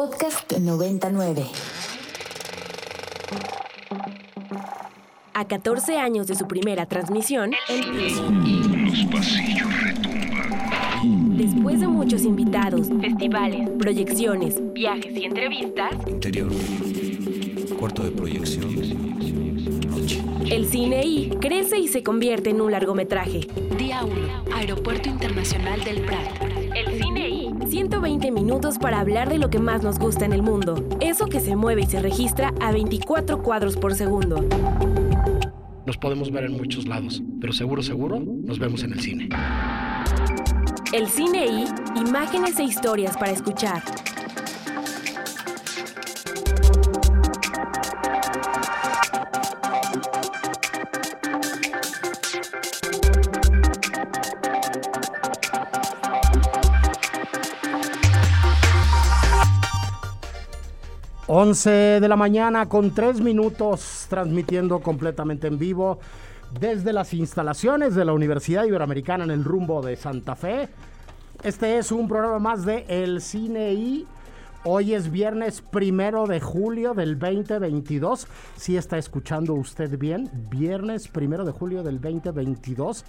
Podcast 99. A 14 años de su primera transmisión, Los pasillos retumban. después de muchos invitados, festivales, proyecciones, viajes y entrevistas, Interior. Cuarto de proyección. Noche. el cine I crece y se convierte en un largometraje. Día 1. Aeropuerto Internacional del Prat. El cine I, 120 minutos para hablar de lo que más nos gusta en el mundo. Eso que se mueve y se registra a 24 cuadros por segundo. Nos podemos ver en muchos lados, pero seguro, seguro, nos vemos en el cine. El cine I, imágenes e historias para escuchar. Once de la mañana con tres minutos transmitiendo completamente en vivo desde las instalaciones de la Universidad Iberoamericana en el rumbo de Santa Fe. Este es un programa más de El Cine y hoy es viernes primero de julio del 2022. Si está escuchando usted bien, viernes primero de julio del 2022.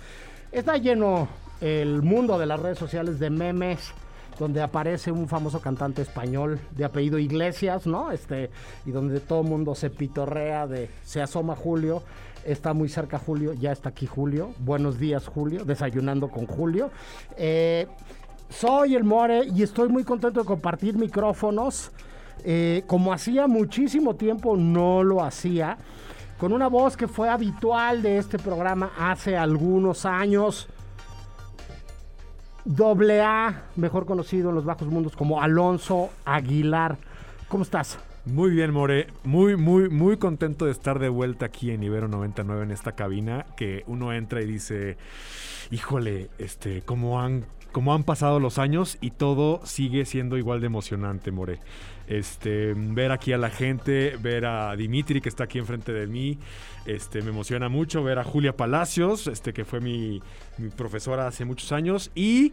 Está lleno el mundo de las redes sociales de memes donde aparece un famoso cantante español de apellido Iglesias, ¿no? Este, y donde todo el mundo se pitorrea de se asoma Julio, está muy cerca Julio, ya está aquí Julio. Buenos días, Julio, desayunando con Julio. Eh, soy el More y estoy muy contento de compartir micrófonos. eh, como hacía muchísimo tiempo, no lo hacía. Con una voz que fue habitual de este programa hace algunos años. Doble A, mejor conocido en los bajos mundos como Alonso Aguilar. ¿Cómo estás? Muy bien, More. Muy, muy, muy contento de estar de vuelta aquí en Ibero 99 en esta cabina. Que uno entra y dice, híjole, este, cómo han, cómo han pasado los años y todo sigue siendo igual de emocionante, More. Este, ver aquí a la gente, ver a Dimitri que está aquí enfrente de mí, este, me emociona mucho ver a Julia Palacios, este, que fue mi, mi profesora hace muchos años y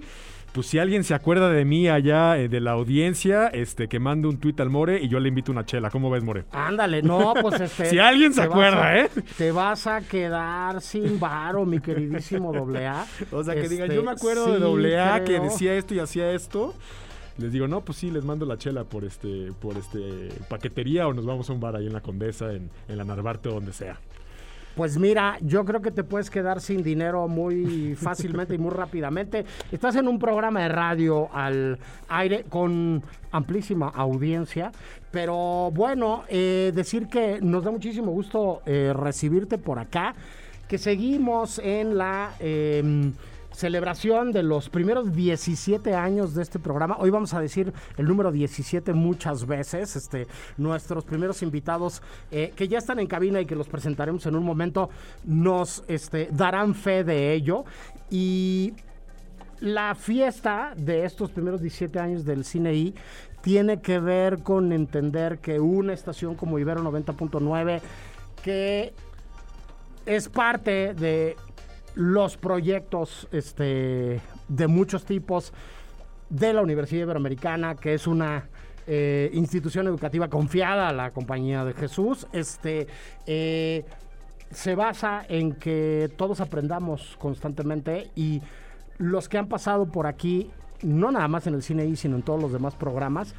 pues si alguien se acuerda de mí allá eh, de la audiencia, este, que mande un tuit al More y yo le invito una chela. ¿Cómo ves, More? Ándale, no, pues este. Si alguien se acuerda, a- ¿eh? Te vas a quedar sin varo, mi queridísimo doble A. O sea, que digan, Este, yo me acuerdo sí, de doble A que decía esto y hacía esto. Les digo, no, pues sí, les mando la chela por este, por este paquetería o nos vamos a un bar ahí en la Condesa, en, la Narvarte o donde sea. Pues mira, yo creo que te puedes quedar sin dinero muy fácilmente y muy rápidamente. Estás en un programa de radio al aire con amplísima audiencia, pero bueno, eh, decir que nos da muchísimo gusto eh, recibirte por acá, que seguimos en la... em, celebración de los primeros 17 años de este programa. Hoy vamos a decir el número 17 muchas veces. Este, nuestros primeros invitados eh, que ya están en cabina y que los presentaremos en un momento nos este, darán fe de ello. Y la fiesta de estos primeros 17 años del Cine I tiene que ver con entender que una estación como Ibero 90.9 que es parte de los proyectos este, de muchos tipos de la Universidad Iberoamericana, que es una eh, institución educativa confiada a la Compañía de Jesús. Este, eh, se basa en que todos aprendamos constantemente y los que han pasado por aquí, no nada más en el cine sino en todos los demás programas,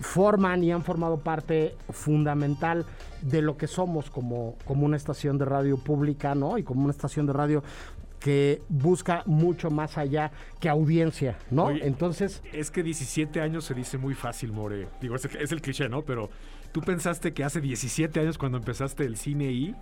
forman y han formado parte fundamental de lo que somos como, como una estación de radio pública, ¿no? Y como una estación de radio que busca mucho más allá que audiencia, ¿no? Oye, Entonces, Es que 17 años se dice muy fácil, More. Digo, es el, es el cliché, ¿no? Pero tú pensaste que hace 17 años cuando empezaste el cine y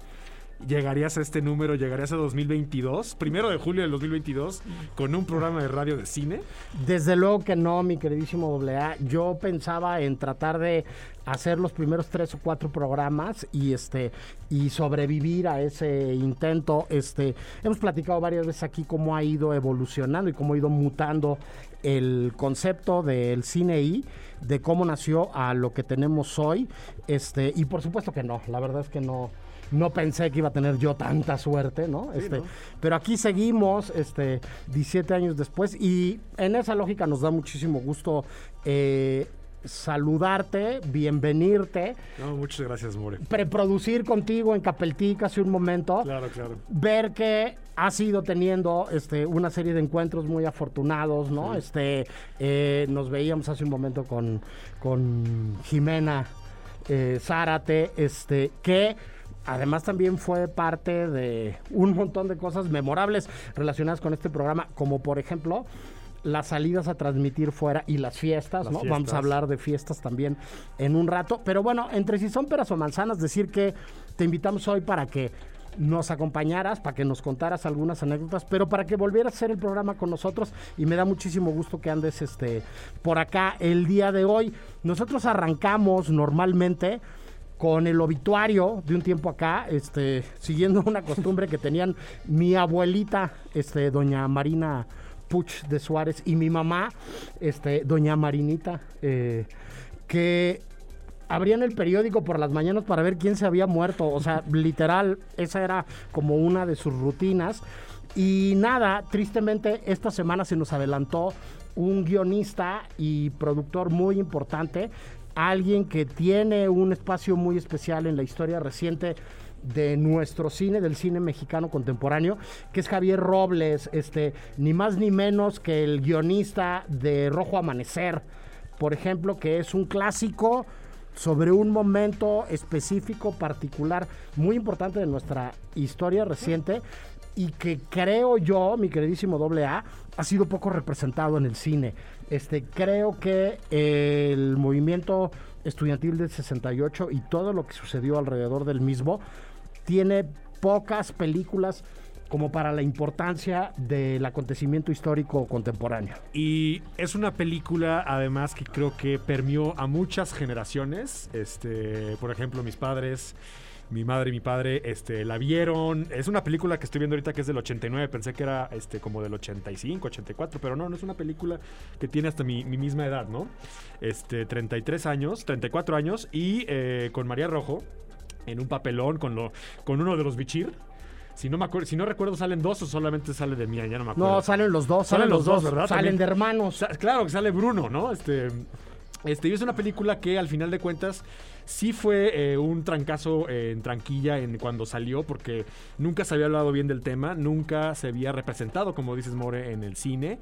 llegarías a este número, llegarías a 2022, primero de julio del 2022, con un programa de radio de cine. Desde luego que no, mi queridísimo AA. Yo pensaba en tratar de hacer los primeros tres o cuatro programas y este y sobrevivir a ese intento. Este, hemos platicado varias veces aquí cómo ha ido evolucionando y cómo ha ido mutando el concepto del cine y de cómo nació a lo que tenemos hoy. Este, y por supuesto que no, la verdad es que no. No pensé que iba a tener yo tanta suerte, ¿no? Este, Pero aquí seguimos, este, 17 años después, y en esa lógica nos da muchísimo gusto eh, saludarte, bienvenirte, No, muchas gracias, More. preproducir contigo en Capeltica hace un momento. Claro, claro. ver que has ido teniendo este, una serie de encuentros muy afortunados, ¿no? Este, eh, nos veíamos hace un momento con, con Jimena eh, Zárate, este, que además también fue parte de un montón de cosas memorables relacionadas con este programa, como por ejemplo las salidas a transmitir fuera y las fiestas, Las ¿no? Vamos a hablar de fiestas también en un rato. Pero bueno, entre si son peras o manzanas, decir que te invitamos hoy para que nos acompañaras, para que nos contaras algunas anécdotas, pero para que volvieras a hacer el programa con nosotros y me da muchísimo gusto que andes este, por acá el día de hoy. Nosotros arrancamos normalmente con el obituario de un tiempo acá, este, siguiendo una costumbre que tenían mi abuelita, este, doña Marina Puch de Suárez, y mi mamá, este, doña Marinita, eh, que abrían el periódico por las mañanas para ver quién se había muerto. O sea, literal, esa era como una de sus rutinas. Y nada, tristemente, esta semana se nos adelantó un guionista y productor muy importante, alguien que tiene un espacio muy especial en la historia reciente de nuestro cine, del cine mexicano contemporáneo, que es Javier Robles, este, ni más ni menos que el guionista de Rojo Amanecer, por ejemplo, que es un clásico sobre un momento específico, particular, muy importante de nuestra historia reciente y que creo yo, mi queridísimo doble A, ha sido poco representado en el cine. Este, creo que el movimiento estudiantil del 68 y todo lo que sucedió alrededor del mismo tiene pocas películas como para la importancia del acontecimiento histórico contemporáneo. Y es una película, además, que creo que permeó a muchas generaciones. Este, por ejemplo, mis padres, mi madre y mi padre, este, la vieron. Es una película que estoy viendo ahorita que es del 89. Pensé que era este, como del 85, 84, pero no, no es una película que tiene hasta mi, mi misma edad, ¿no? Este, 33 años, 34 años, y eh, con María Rojo, en un papelón, con, lo, con uno de los bichir. Si no, me acuerdo, si no recuerdo, ¿salen dos o solamente sale de mía? Ya no me acuerdo. No, salen los dos, Salen los dos, ¿verdad? Salen También. de hermanos. Sa- claro que sale Bruno, ¿no? Este, este, y es una película que al final de cuentas sí fue eh, un trancazo eh, en tranquilla en cuando salió, porque nunca se había hablado bien del tema, nunca se había representado, como dices More, en el cine.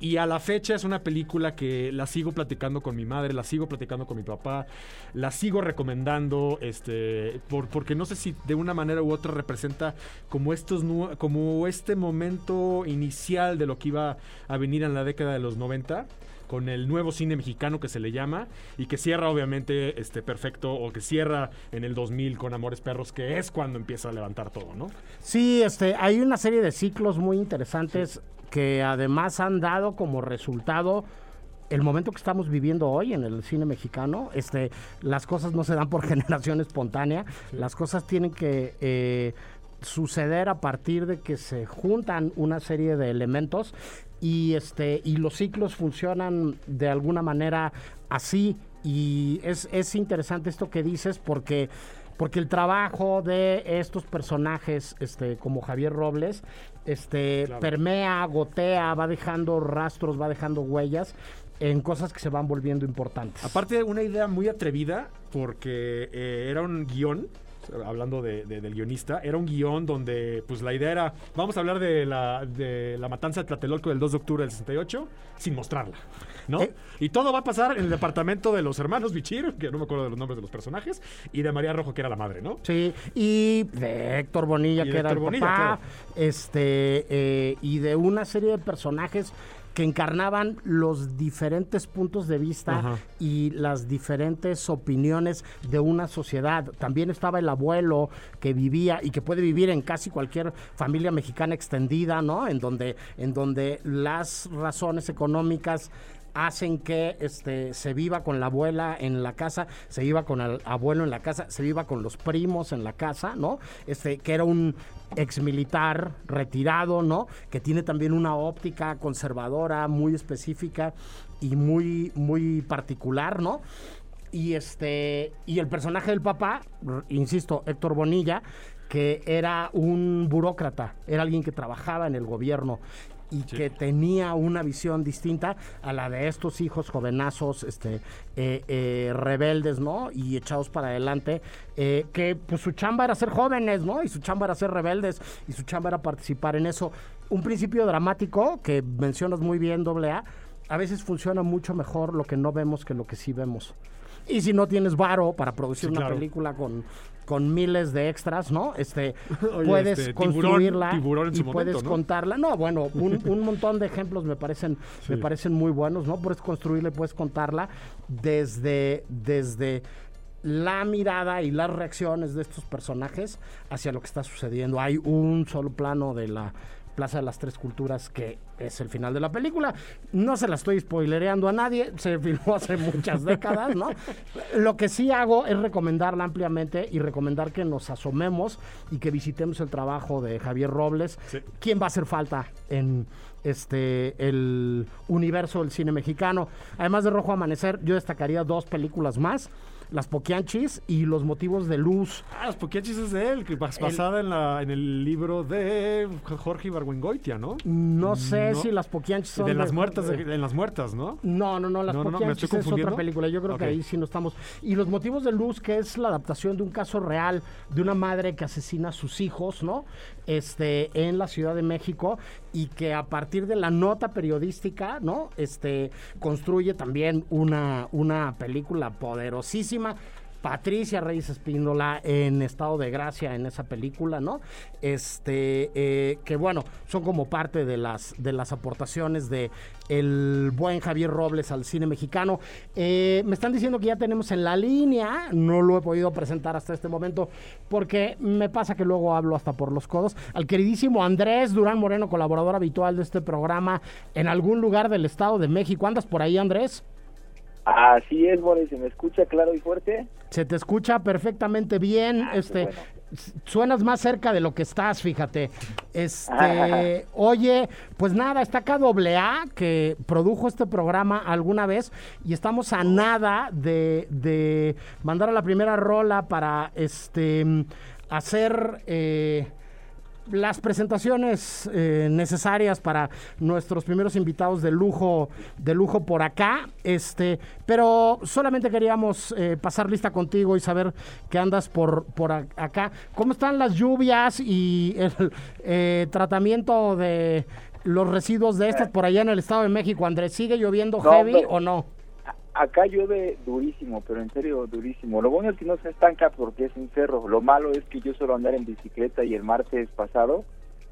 Y a la fecha es una película que la sigo platicando con mi madre, la sigo platicando con mi papá, la sigo recomendando, este, por- porque no sé si de una manera u otra representa como estos como este momento inicial de lo que iba a venir en la década de los 90 con el nuevo cine mexicano que se le llama y que cierra obviamente este perfecto o que cierra en el 2000 con Amores Perros que es cuando empieza a levantar todo, ¿no? Sí, este, hay una serie de ciclos muy interesantes que además han dado como resultado el momento que estamos viviendo hoy en el cine mexicano. Este, las cosas no se dan por generación espontánea, las cosas tienen que eh, suceder a partir de que se juntan una serie de elementos y este y los ciclos funcionan de alguna manera así y es, es interesante esto que dices porque porque el trabajo de estos personajes este como Javier Robles este Claro. permea, gotea, va dejando rastros, va dejando huellas en cosas que se van volviendo importantes. Aparte, una idea muy atrevida, porque eh, era un guion, hablando de- de- del guionista, era un guion donde pues la idea era, vamos a hablar de la, de la matanza de Tlatelolco del 2 de octubre del 68, sin mostrarla, ¿no? Eh. Y todo va a pasar en el departamento de los hermanos Bichir, que no me acuerdo de los nombres de los personajes, y de María Rojo, que era la madre, ¿no? Sí, y de Héctor Bonilla, Y que era el Bonilla, papá, claro. este, eh, y de una serie de personajes que encarnaban los diferentes puntos de vista Ajá. y las diferentes opiniones de una sociedad. También estaba el abuelo que vivía y que puede vivir en casi cualquier familia mexicana extendida, ¿no? En donde, en donde las razones económicas hacen que este se viva con la abuela en la casa, se viva con el abuelo en la casa, se viva con los primos en la casa, ¿no? Este que era un ex militar retirado, ¿no? Que tiene también una óptica conservadora muy específica y muy muy particular, ¿no? Y este y el personaje del papá, insisto, Héctor Bonilla, que era un burócrata, era alguien que trabajaba en el gobierno y que tenía una visión distinta a la de estos hijos jovenazos, este, eh, eh, rebeldes, ¿no? Y echados para adelante, eh, que pues su chamba era ser jóvenes, ¿no? Y su chamba era ser rebeldes, y su chamba era participar en eso. Un principio dramático que mencionas muy bien, doble A, a veces funciona mucho mejor lo que no vemos que lo que sí vemos. Y si no tienes varo para producir Sí, una película con, con miles de extras, ¿no? Este, Oye, puedes este, construirla Tiburón y puedes contarla. No, bueno, un, un montón de ejemplos me parecen, me parecen muy buenos, ¿no? Puedes construirla y puedes contarla desde, desde la mirada y las reacciones de estos personajes hacia lo que está sucediendo. Hay un solo plano de la Plaza de las Tres Culturas que es el final de la película. No se la estoy spoilereando a nadie, se filmó hace muchas décadas, ¿no? Lo que sí hago es recomendarla ampliamente y recomendar que nos asomemos y que visitemos el trabajo de Javier Robles. Sí. ¿Quién va a hacer falta en este el universo del cine mexicano? Además de Rojo Amanecer, yo destacaría dos películas más. Las Poquianchis y Los Motivos de Luz. Ah, los Poquianchis es de él, que bas- basada en, la, en el libro de Jorge Ibargüengoitia, ¿no? No sé No. si Las Poquianchis son De las de- muertas, de- en las muertas, ¿no? No, no, no, Las No, no, no, ¿me Poquianchis es otra película. Yo creo que ahí sí no estamos. Y Los Motivos de Luz, que es la adaptación de un caso real de una madre que asesina a sus hijos, ¿no? Este, en la Ciudad de México y que a partir de la nota periodística, ¿no? Este, construye también una, una película poderosísima. Patricia Reyes Espíndola en estado de gracia en esa película, ¿no? Este, eh, que bueno, son como parte de las, de las aportaciones de el buen Javier Robles al cine mexicano. Eh, me están diciendo que ya tenemos en la línea, no lo he podido presentar hasta este momento, porque me pasa que luego hablo hasta por los codos, al queridísimo Andrés Durán Moreno, colaborador habitual de este programa en algún lugar del estado de México. ¿Andas por ahí, Andrés? Así es, Boris, ¿se me escucha claro y fuerte? Se te escucha perfectamente bien. Ah, este, bueno. suenas más cerca de lo que estás, fíjate. Este, oye, pues nada, está acá doble A que produjo este programa alguna vez y estamos a nada de, de mandar a la primera rola para este mm, hacer eh, las presentaciones eh, necesarias para nuestros primeros invitados de lujo, de lujo por acá. Este, pero solamente queríamos eh, pasar lista contigo y saber que andas por, por acá. ¿Cómo están las lluvias y el eh, tratamiento de los residuos de estas por allá en el Estado de México? Andrés, ¿sigue lloviendo No, heavy o no? Acá llueve durísimo, pero en serio durísimo. Lo bueno es que no se estanca porque es un cerro. Lo malo es que yo suelo andar en bicicleta y el martes pasado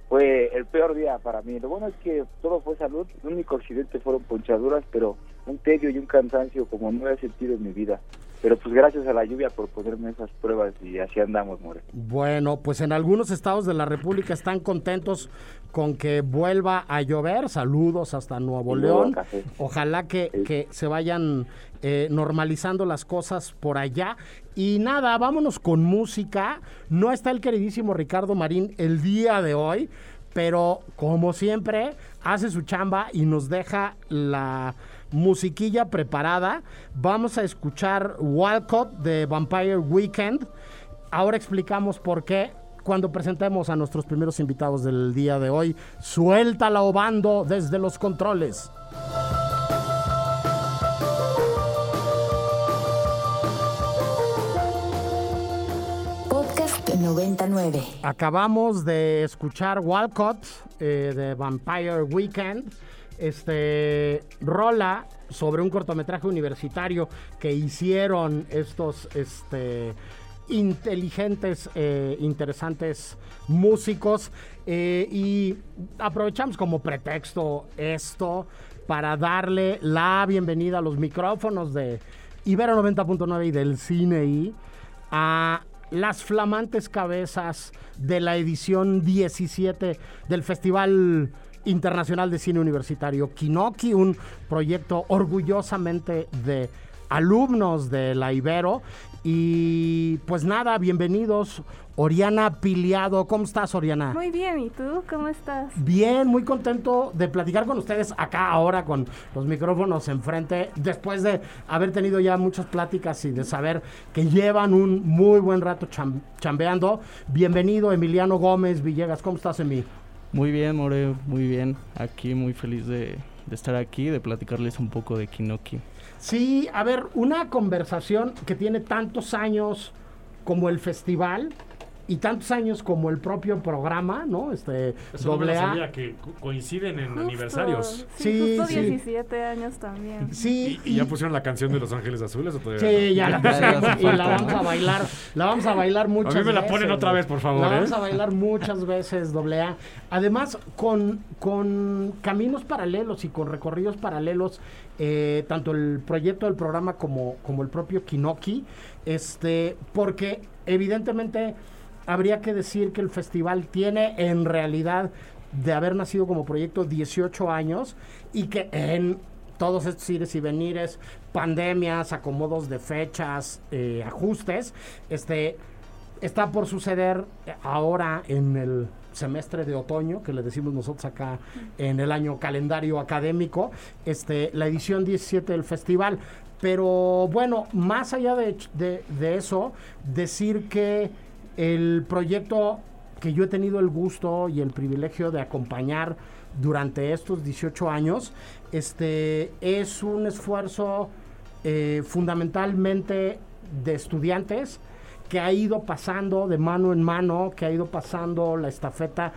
fue el peor día para mí. Lo bueno es que todo fue salud. El único accidente fueron ponchaduras, pero un tedio y un cansancio como no he sentido en mi vida. Pero pues gracias a la lluvia por ponerme esas pruebas y así andamos, More. Bueno, pues en algunos estados de la República están contentos con que vuelva a llover. Saludos hasta Nuevo León. café. Ojalá que, Sí. que se vayan eh, normalizando las cosas por allá. Y nada, vámonos con música. No está el queridísimo Ricardo Marín el día de hoy, pero como siempre hace su chamba y nos deja la musiquilla preparada. Vamos a escuchar Walcott de Vampire Weekend. Ahora explicamos por qué cuando presentemos a nuestros primeros invitados del día de hoy. Suéltala, Obando, desde los controles. Podcast 99. Acabamos de escuchar Walcott eh, de Vampire Weekend. Este rola sobre un cortometraje universitario que hicieron estos este, inteligentes, eh, interesantes músicos. eh, y aprovechamos como pretexto esto para darle la bienvenida a los micrófonos de Ibero 90.9 y del Cine I a las flamantes cabezas de la edición 17 del Festival Internacional de Cine Universitario Kinoki, un proyecto orgullosamente de alumnos de la Ibero. Y pues nada, bienvenidos. Oriana Piliado, ¿cómo estás, Oriana? Muy bien, ¿y tú cómo estás? Bien, muy contento de platicar con ustedes acá ahora con los micrófonos enfrente, después de haber tenido ya muchas pláticas y de saber que llevan un muy buen rato cham- chambeando. Bienvenido, Emiliano Gómez Villegas, ¿cómo estás, Emi? Muy bien, More, muy bien. Aquí muy feliz de, de estar aquí, de platicarles un poco de Kinoki. Sí, a ver, una conversación que tiene tantos años como el festival y tantos años como el propio programa, ¿no? Este doble A. que coinciden en Justo, Sí, justo 17 años también. Sí, ¿Y, ya pusieron la canción de Los Ángeles Azules o todavía Sí, no? ya la y la vamos a bailar. La vamos a bailar muchas A veces. mí me la ponen otra vez, por favor, La ¿eh? vamos a bailar muchas veces, doble A. Además, con, con caminos paralelos y con recorridos paralelos, eh, tanto el proyecto del programa como, como el propio Kinoki, este, porque evidentemente habría que decir que el festival tiene en realidad de haber nacido como proyecto 18 años y que en todos estos ires y venires, pandemias, acomodos de fechas, eh, ajustes, este, está por suceder ahora en el semestre de otoño, que le decimos nosotros acá en el año calendario académico, este, la edición 17 del festival. Pero bueno, más allá de, de- de eso, decir que el proyecto que yo he tenido el gusto y el privilegio de acompañar durante estos 18 años, este, es un esfuerzo eh, fundamentalmente de estudiantes que ha ido pasando de mano en mano, que ha ido pasando la estafeta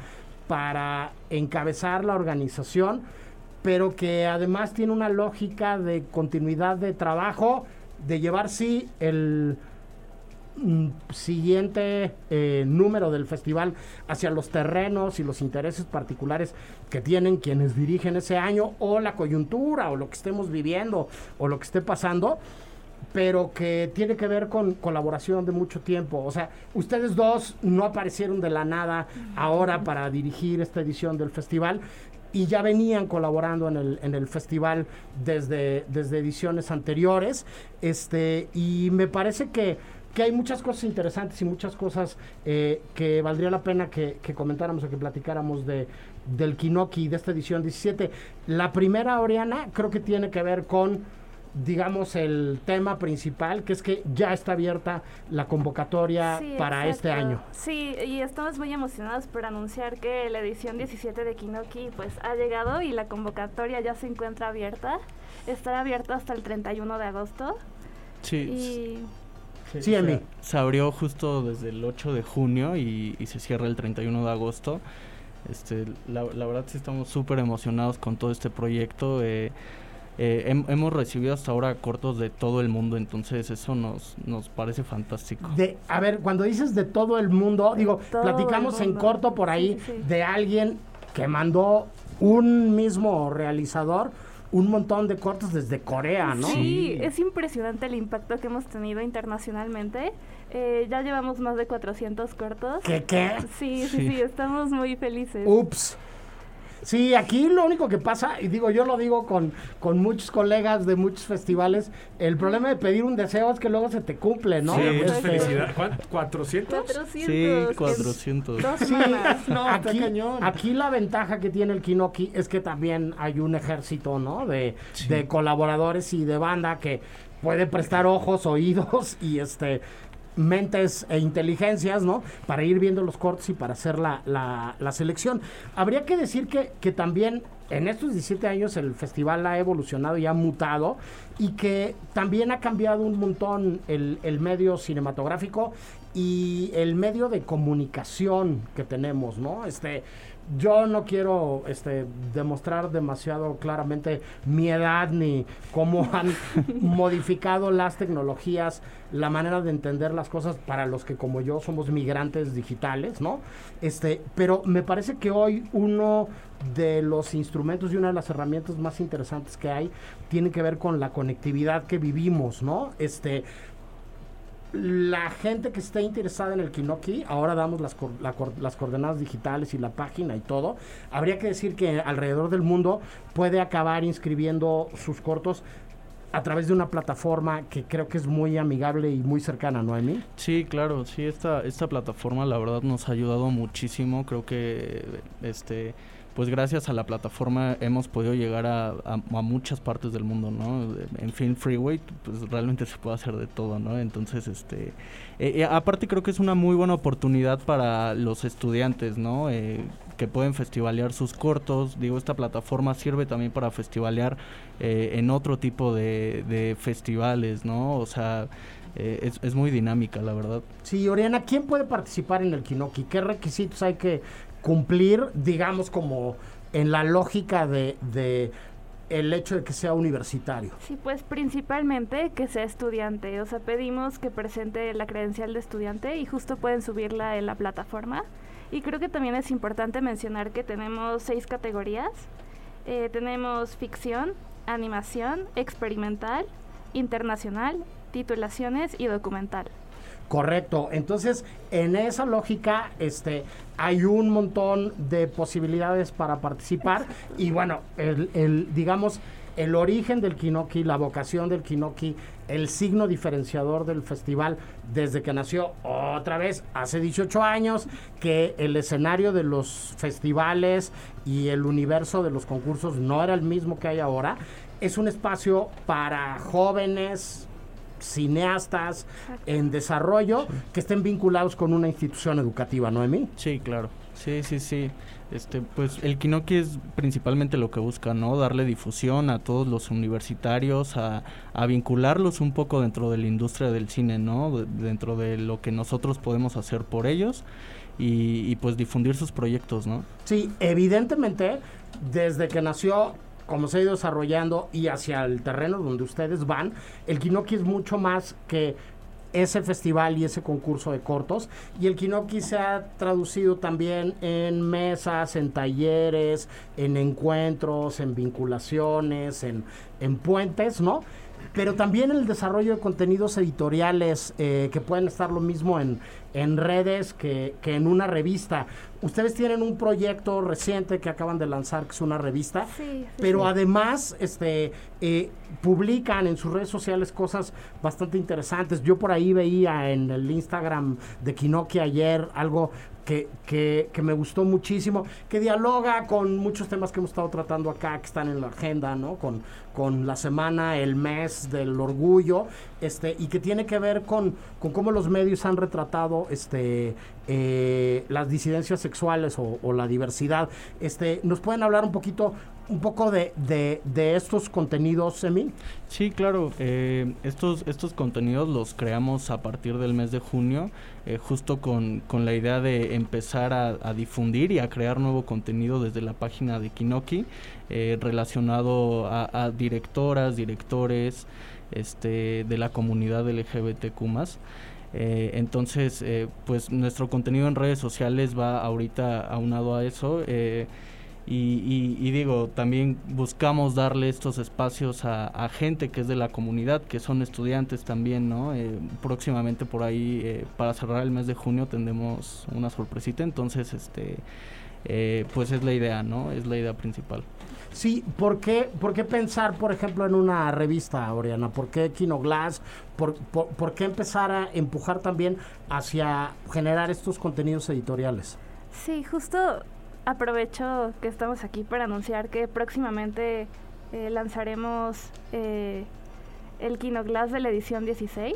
para encabezar la organización, pero que además tiene una lógica de continuidad de trabajo, de llevar sí el siguiente eh, número del festival hacia los terrenos y los intereses particulares que tienen quienes dirigen ese año o la coyuntura o lo que estemos viviendo o lo que esté pasando pero que tiene que ver con colaboración de mucho tiempo. O sea, ustedes dos no aparecieron de la nada ahora para dirigir esta edición del festival y ya venían colaborando en el, en el festival desde, desde ediciones anteriores. Este, y me parece que, que hay muchas cosas interesantes y muchas cosas eh, que valdría la pena que, que comentáramos o que platicáramos de, del Kinoki de esta edición 17. La primera, Oriana, creo que tiene que ver con digamos, el tema principal, que es que ya está abierta la convocatoria Sí, para este exacto. año. Sí, y estamos muy emocionados por anunciar que la edición 17 de Kinoki pues ha llegado y la convocatoria ya se encuentra abierta. Estará abierta hasta el 31 de agosto. Sí, Y se- Sí, se-. Se abrió justo desde el 8 de junio y, y se cierra el 31 de agosto. Este, la, la verdad sí estamos súper emocionados con todo este proyecto. eh, eh, hem- hemos recibido hasta ahora cortos de todo el mundo, entonces eso nos, nos parece fantástico. De, a ver, cuando dices de todo el mundo, digo, todo platicamos el en mundo. corto por ahí Sí, sí. de alguien que mandó un mismo realizador un montón de cortos desde Corea, ¿no? Sí, es impresionante el impacto que hemos tenido internacionalmente. Eh, ya llevamos más de 400 cortos. ¿Qué, qué? Sí, sí, Sí. sí, estamos muy felices. Ups. Sí, aquí lo único que pasa, y digo, yo lo digo con, con muchos colegas de muchos festivales, el problema de pedir un deseo es que luego se te cumple, ¿no? Sí, muchas Este, felicidades. ¿Cuán- ¿400? 400. Sí, es 400. Dos Sí. No, aquí, cañón. aquí la ventaja que tiene el Kinoki es que también hay un ejército, ¿no? De, de colaboradores y de banda que puede prestar ojos, oídos y este mentes e inteligencias, ¿no? Para ir viendo los cortos y para hacer la, la- la selección. Habría que decir que, que también en estos 17 años el festival ha evolucionado y ha mutado y que también ha cambiado un montón el, el medio cinematográfico y el medio de comunicación que tenemos, ¿no? Este, yo no quiero este, demostrar demasiado claramente mi edad ni cómo han modificado las tecnologías, la manera de entender las cosas para los que como yo somos migrantes digitales, ¿no? Este, pero me parece que hoy uno de los instrumentos y una de las herramientas más interesantes que hay tiene que ver con la conectividad que vivimos, ¿no? Este, la gente que esté interesada en el Kinoki, ahora damos las, las coordenadas digitales y la página y todo, habría que decir que alrededor del mundo puede acabar inscribiendo sus cortos a través de una plataforma que creo que es muy amigable y muy cercana, ¿no, Emi? Sí, claro, sí, esta, esta plataforma la verdad nos ha ayudado muchísimo, creo que este pues gracias a la plataforma hemos podido llegar a, a- muchas partes del mundo, ¿no? En Film Freeway, pues realmente se puede hacer de todo, ¿no? Entonces, este, eh, eh, aparte creo que es una muy buena oportunidad para los estudiantes, ¿no? Eh, que pueden festivalear sus cortos. Digo, esta plataforma sirve también para festivalear eh, en otro tipo de, de festivales, ¿no? O sea, eh, es, es muy dinámica, la verdad. Sí, Oriana, ¿quién puede participar en el Kinoki? ¿Qué requisitos hay que cumplir, digamos, como en la lógica de, el hecho de que sea universitario? Sí, pues principalmente que sea estudiante. O sea, pedimos que presente la credencial de estudiante y justo pueden subirla en la plataforma. Y creo que también es importante mencionar que tenemos seis categorías. Eh, tenemos ficción, animación, experimental, internacional, titulaciones y documental. Correcto. Entonces, en esa lógica, este, hay un montón de posibilidades para participar. Y bueno, el, el, digamos, el origen del Kinoki, la vocación del Kinoki, el signo diferenciador del festival desde que nació otra vez hace 18 años, que el escenario de los festivales y el universo de los concursos no era el mismo que hay ahora. Es un espacio para jóvenes, cineastas en desarrollo que estén vinculados con una institución educativa, ¿Noemí? Sí, claro. Sí, sí, sí. Este, pues el Kinoki es principalmente lo que busca, ¿no? Darle difusión a todos los universitarios, a, a vincularlos un poco dentro de la industria del cine, ¿no? De- dentro de lo que nosotros podemos hacer por ellos y, y, pues difundir sus proyectos, ¿no? Sí, evidentemente, desde que nació, como se ha ido desarrollando y hacia el terreno donde ustedes van, el Kinoki es mucho más que ese festival y ese concurso de cortos. Y el Kinoki se ha traducido también en mesas, en talleres, en encuentros, en vinculaciones, en, en puentes, ¿no? Pero también el desarrollo de contenidos editoriales eh, que pueden estar lo mismo en, en redes que, que en una revista. Ustedes tienen un proyecto reciente que acaban de lanzar, que es una revista, Sí, sí, pero sí. además este, eh, publican en sus redes sociales cosas bastante interesantes. Yo por ahí veía en el Instagram de Kinoki ayer algo que, que, que me gustó muchísimo, que dialoga con muchos temas que hemos estado tratando acá, que están en la agenda, ¿no? Con, con la semana, el mes del orgullo, este, y que tiene que ver con, con cómo los medios han retratado este, eh, las disidencias sexuales o, o la diversidad. Este, ¿Nos pueden hablar un poquito, un poco de, de, estos contenidos, Emi? Sí, claro. eh, estos, estos contenidos los creamos a partir del mes de junio, eh, justo con, con la idea de empezar a, difundir y a crear nuevo contenido desde la página de Kinoki, eh, relacionado a, directoras, directores este, de la comunidad LGBTQ+. Eh, entonces, pues nuestro contenido en redes sociales va ahorita aunado a eso. Y, y- y digo, también buscamos darle estos espacios a, a gente que es de la comunidad, que son estudiantes también, ¿no? Eh, próximamente por ahí, eh, para cerrar el mes de junio, tendremos una sorpresita, entonces, este, eh, pues es la idea, ¿no? Es la idea principal. Sí, ¿por qué, por qué pensar, por ejemplo, en una revista, Oriana? ¿Por qué Kinoglass? ¿Por, por, por qué empezar a empujar también hacia generar estos contenidos editoriales? Sí, justo aprovecho que estamos aquí para anunciar que próximamente eh, lanzaremos eh, el Kinoglass de la edición 16.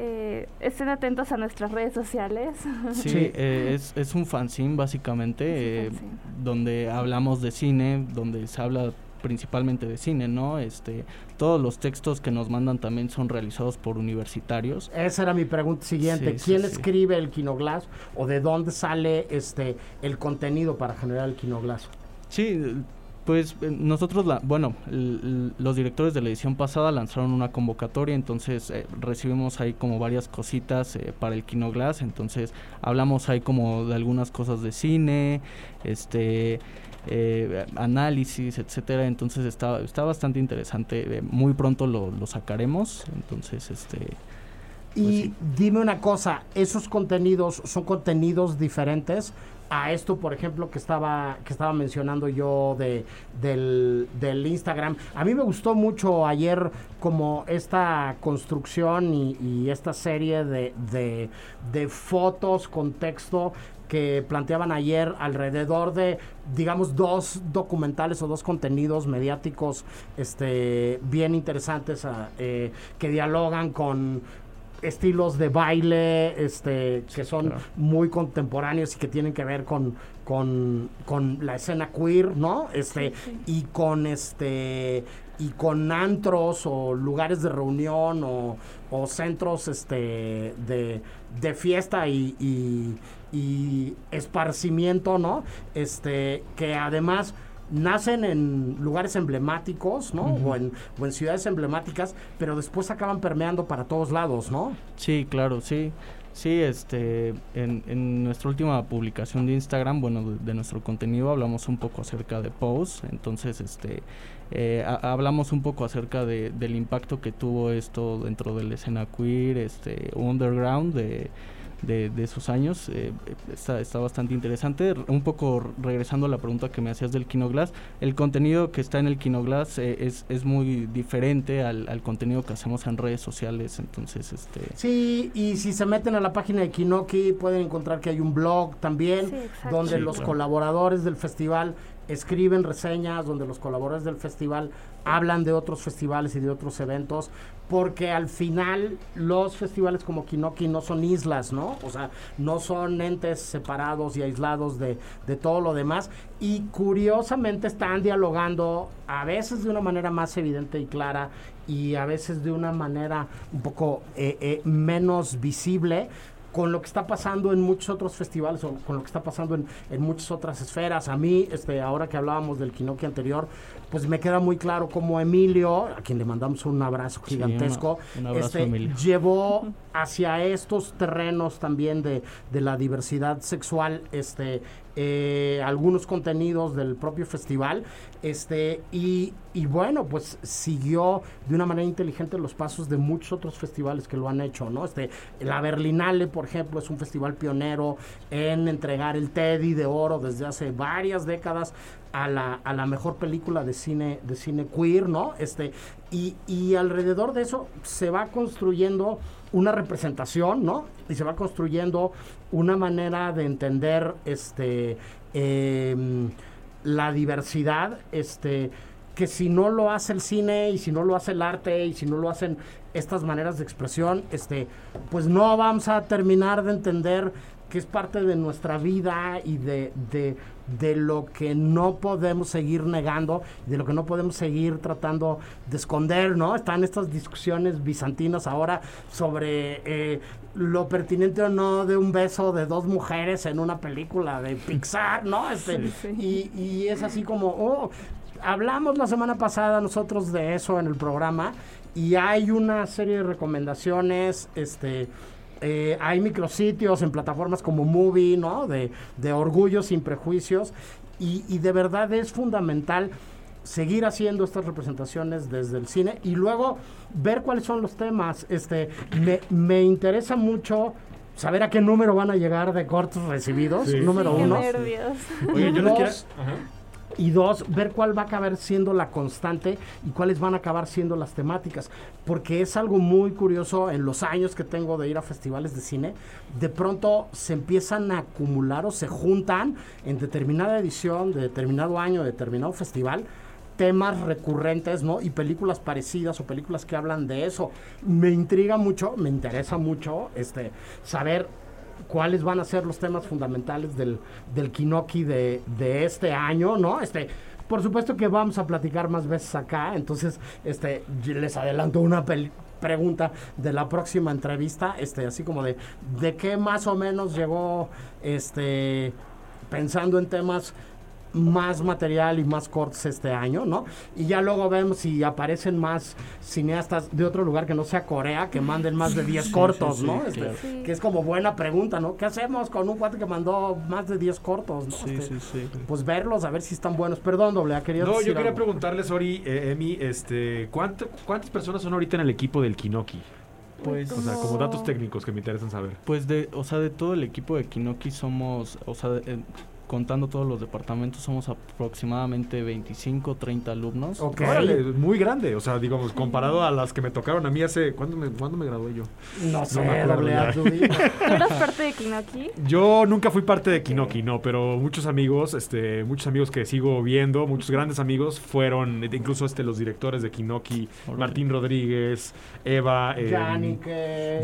Eh, estén atentos a nuestras redes sociales. Sí, eh, es, es un fanzine básicamente, Es un eh, fanzine. donde hablamos de cine, donde se habla principalmente de cine, ¿no? Este, todos los textos que nos mandan también son realizados por universitarios. Esa era mi pregunta siguiente. Sí, sí, ¿Quién sí. escribe el Kinoglass o de dónde sale este el contenido para generar el Kinoglass? Sí, pues eh, nosotros, la, bueno, los directores de la edición pasada lanzaron una convocatoria, entonces eh, recibimos ahí como varias cositas eh, para el Kinoglass, entonces hablamos ahí como de algunas cosas de cine, este eh, análisis, etcétera, entonces está, está bastante interesante, eh, muy pronto lo, lo sacaremos, entonces este Y Pues sí. dime una cosa, ¿esos contenidos son contenidos diferentes a esto, por ejemplo, que estaba, que estaba mencionando yo de, del, del Instagram? A mí me gustó mucho ayer como esta construcción y, y esta serie de, de, de fotos con texto que planteaban ayer alrededor de, digamos, dos documentales o dos contenidos mediáticos este, bien interesantes ah, eh, que dialogan con estilos de baile este que son muy contemporáneos y que tienen que ver con, con, con la escena queer, ¿no? Este, y con este y con antros o lugares de reunión o, o centros este de, de fiesta y, y, y esparcimiento, ¿no? Este, que además nacen en lugares emblemáticos, ¿no? o, en, o en ciudades emblemáticas, pero después acaban permeando para todos lados, ¿no? Sí, claro, sí. Sí, este, en, en nuestra última publicación de Instagram, bueno, de, de nuestro contenido hablamos un poco acerca de Pose, entonces, este, eh, a- hablamos un poco acerca de, del impacto que tuvo esto dentro de la escena queer, este, underground de, de, de esos años, eh, está, está bastante interesante. Un poco regresando a la pregunta que me hacías del Kinoglass, el contenido que está en el Kinoglass eh, es, es muy diferente al, al contenido que hacemos en redes sociales, entonces, este... Sí, y si se meten a la página de Kinoki pueden encontrar que hay un blog también Sí, donde Sí, los claro. colaboradores del festival escriben reseñas, donde los colaboradores del festival hablan de otros festivales y de otros eventos, porque al final los festivales como Kinoki no son islas, ¿no? O sea, no son entes separados y aislados de, de todo lo demás y curiosamente están dialogando a veces de una manera más evidente y clara y a veces de una manera un poco eh, eh, menos visible con lo que está pasando en muchos otros festivales o con lo que está pasando en, en muchas otras esferas. A mí, este, ahora que hablábamos del Kinoki anterior, pues me queda muy claro cómo Emilio, a quien le mandamos un abrazo Sí, gigantesco, una- un abrazo, este, llevó hacia estos terrenos también de, de la diversidad sexual este eh, algunos contenidos del propio festival este y, y bueno pues siguió de una manera inteligente los pasos de muchos otros festivales que lo han hecho no este la Berlinale por ejemplo es un festival pionero en entregar el Teddy de oro desde hace varias décadas a la, a la mejor película de cine de cine queer no este y, y alrededor de eso se va construyendo una representación, ¿no? Y se va construyendo una manera de entender este em, la diversidad, este que si no lo hace el cine y si no lo hace el arte y si no lo hacen estas maneras de expresión, este, pues no vamos a terminar de entender que es parte de nuestra vida y de, de, de lo que no podemos seguir negando, de lo que no podemos seguir tratando de esconder, ¿no? Están estas discusiones bizantinas ahora sobre eh, lo pertinente o no de un beso de dos mujeres en una película de Pixar, ¿no? Este, Y, y es así como, oh, hablamos la semana pasada nosotros de eso en el programa y hay una serie de recomendaciones, este... eh, hay micrositios en plataformas como Movie, ¿no? De, de orgullo sin prejuicios. Y, y de verdad es fundamental seguir haciendo estas representaciones desde el cine y luego ver cuáles son los temas. Este, me, me interesa mucho saber a qué número van a llegar de cortos recibidos, Sí. número Qué uno. nervios. Oye, yo les quiero... dos, y dos, ver cuál va a acabar siendo la constante y cuáles van a acabar siendo las temáticas. Porque es algo muy curioso en los años que tengo de ir a festivales de cine. De pronto se empiezan a acumular o se juntan en determinada edición, de determinado año, de determinado festival temas recurrentes, ¿no? Y películas parecidas o películas que hablan de eso. Me intriga mucho, me interesa mucho este saber cuáles van a ser los temas fundamentales del, del Kinoki de, de este año, ¿no? Este, por supuesto que vamos a platicar más veces acá, entonces este, les adelanto una pregunta de la próxima entrevista, este, así como de, de qué más o menos llegó este, pensando en temas más material y más cortos este año, ¿no? Y ya luego vemos si aparecen más cineastas de otro lugar que no sea Corea que manden más de 10 Sí, cortos, sí, sí, ¿no? Este, claro. Que es como buena pregunta, ¿no? ¿Qué hacemos con un cuate que mandó más de 10 cortos, ¿no? Sí, Este, sí, sí. Pues verlos, a ver si están buenos. Perdón, doble, quería No, decir yo quería algo. preguntarles, Ori, eh, Emi, este, ¿cuánto- ¿cuántas personas son ahorita en el equipo del Kinoki? Pues, O sea, como datos técnicos que me interesan saber. Pues de, o sea, de todo el equipo de Kinoki somos, o sea, eh, contando todos los departamentos, somos aproximadamente 25, 30 alumnos. Ok. Órale, muy grande, o sea, digamos, comparado a las que me tocaron a mí hace... ¿Cuándo me, ¿cuándo me gradué yo? No sé, me acuerdo doble ya. A. ¿Tú eras parte de Kinoki? Yo nunca fui parte de Kinoki, no, pero muchos amigos, este, muchos amigos que sigo viendo, muchos grandes amigos fueron, incluso este, los directores de Kinoki, Órale. Martín Rodríguez, Eva, eh, Yannick,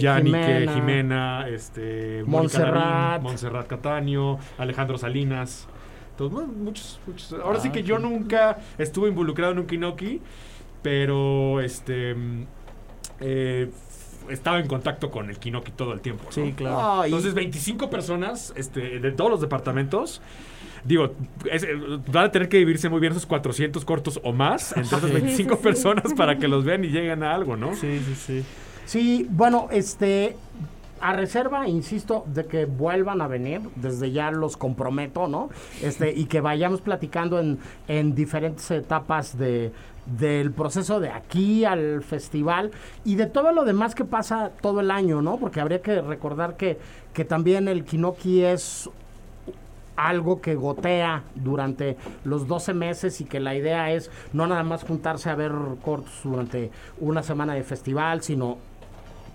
Yannick, Jimena. Jimena, este, Montserrat. Montserrat Cataño, Alejandro Salinas. Entonces, bueno, muchos, muchos. Ahora sí Ah, que yo nunca estuve involucrado en un Kinoki, pero este mm, eh, estaba en contacto con el Kinoki todo el tiempo. ¿no? Sí, claro. Ay, Entonces, 25 personas este, de todos los departamentos. Digo, es- eh, van a tener que vivirse muy bien esos 400 cortos o más entre esas Sí. 25 Sí, sí, sí. personas para que los vean y lleguen a algo, ¿no? Sí, sí, sí. Sí, bueno, este, a reserva, insisto, de que vuelvan a venir, desde ya los comprometo, ¿no? Este, y que vayamos platicando en, en diferentes etapas de del proceso de aquí al festival y de todo lo demás que pasa todo el año, ¿no? Porque habría que recordar que, que también el Kinoki es algo que gotea durante los 12 meses y que la idea es no nada más juntarse a ver cortos durante una semana de festival, sino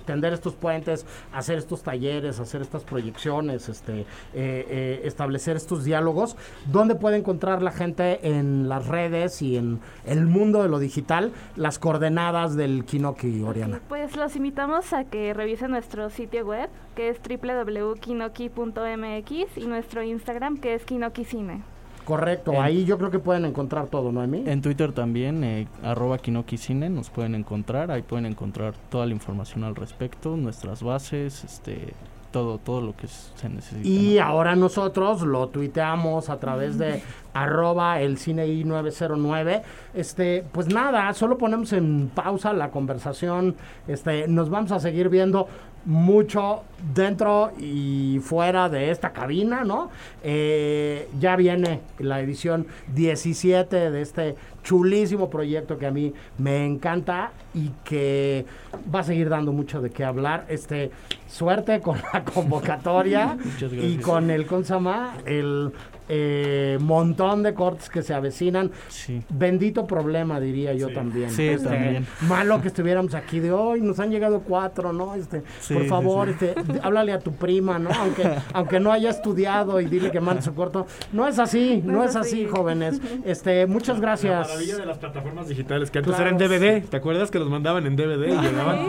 tender estos puentes, hacer estos talleres, hacer estas proyecciones, este, eh, eh, establecer estos diálogos. ¿Dónde puede encontrar la gente en las redes y en el mundo de lo digital las coordenadas del Kinoki, Oriana? Pues los invitamos a que revisen nuestro sitio web, que es www.kinoki.mx y nuestro Instagram, que es Kinoki Cine. Correcto, En- ahí yo creo que pueden encontrar todo, Noemí. En Twitter también, eh, arroba Kinoki Cine, nos pueden encontrar. Ahí pueden encontrar toda la información al respecto, nuestras bases, este, todo, todo lo que se necesita. Y ¿no? ahora nosotros lo tuiteamos a través de arroba el cine i 909. Este, pues nada, solo ponemos en pausa la conversación. Este, nos vamos a seguir viendo mucho dentro y fuera de esta cabina, ¿no? Eh, ya viene la edición 17 de este chulísimo proyecto que a mí me encanta y que va a seguir dando mucho de qué hablar. Este, suerte con la convocatoria y con el Consama, el eh, montón de cortes que se avecinan. Sí. Bendito problema, diría yo Sí. también. Sí, Este, también. Malo que estuviéramos aquí de hoy, nos han llegado cuatro, ¿no? Este, Sí, por favor, sí. este, háblale a tu prima, ¿no? Aunque, aunque no haya estudiado y dile que mande su corto. No es así, no, es así, jóvenes. Este, muchas La gracias. maravilla de las plataformas digitales, que antes Claro. eran DVD. ¿Te acuerdas que los mandaban en DVD y llegaban?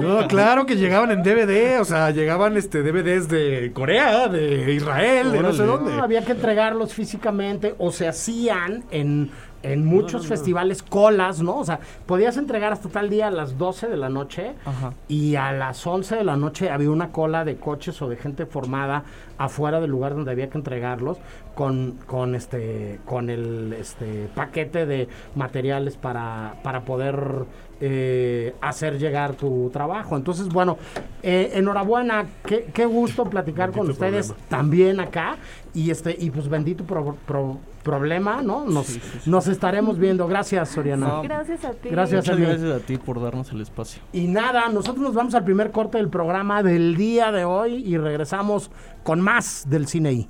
No, claro que llegaban en DVD, o sea, llegaban este DVDs de Corea, de Israel, de no sé dónde. Había que entregarlos físicamente o se hacían en, en muchos festivales colas, ¿no? O sea, podías entregar hasta tal día a las 12 de la noche Ajá. y a las 11 de la noche había una cola de coches o de gente formada afuera del lugar donde había que entregarlos con, con este con el este paquete de materiales para, para poder eh, hacer llegar tu trabajo. Entonces, bueno, eh, enhorabuena, qué, qué gusto platicar con ustedes problema. también acá y este y pues bendito pro- pro- problema, ¿no? Nos, Sí, sí, sí. nos estaremos viendo. Gracias, Soriana. No, Gracias a ti. Gracias. Muchas Eli. gracias a ti por darnos el espacio. Y nada, nosotros nos vamos al primer corte del programa del día de hoy y regresamos con más del cine I.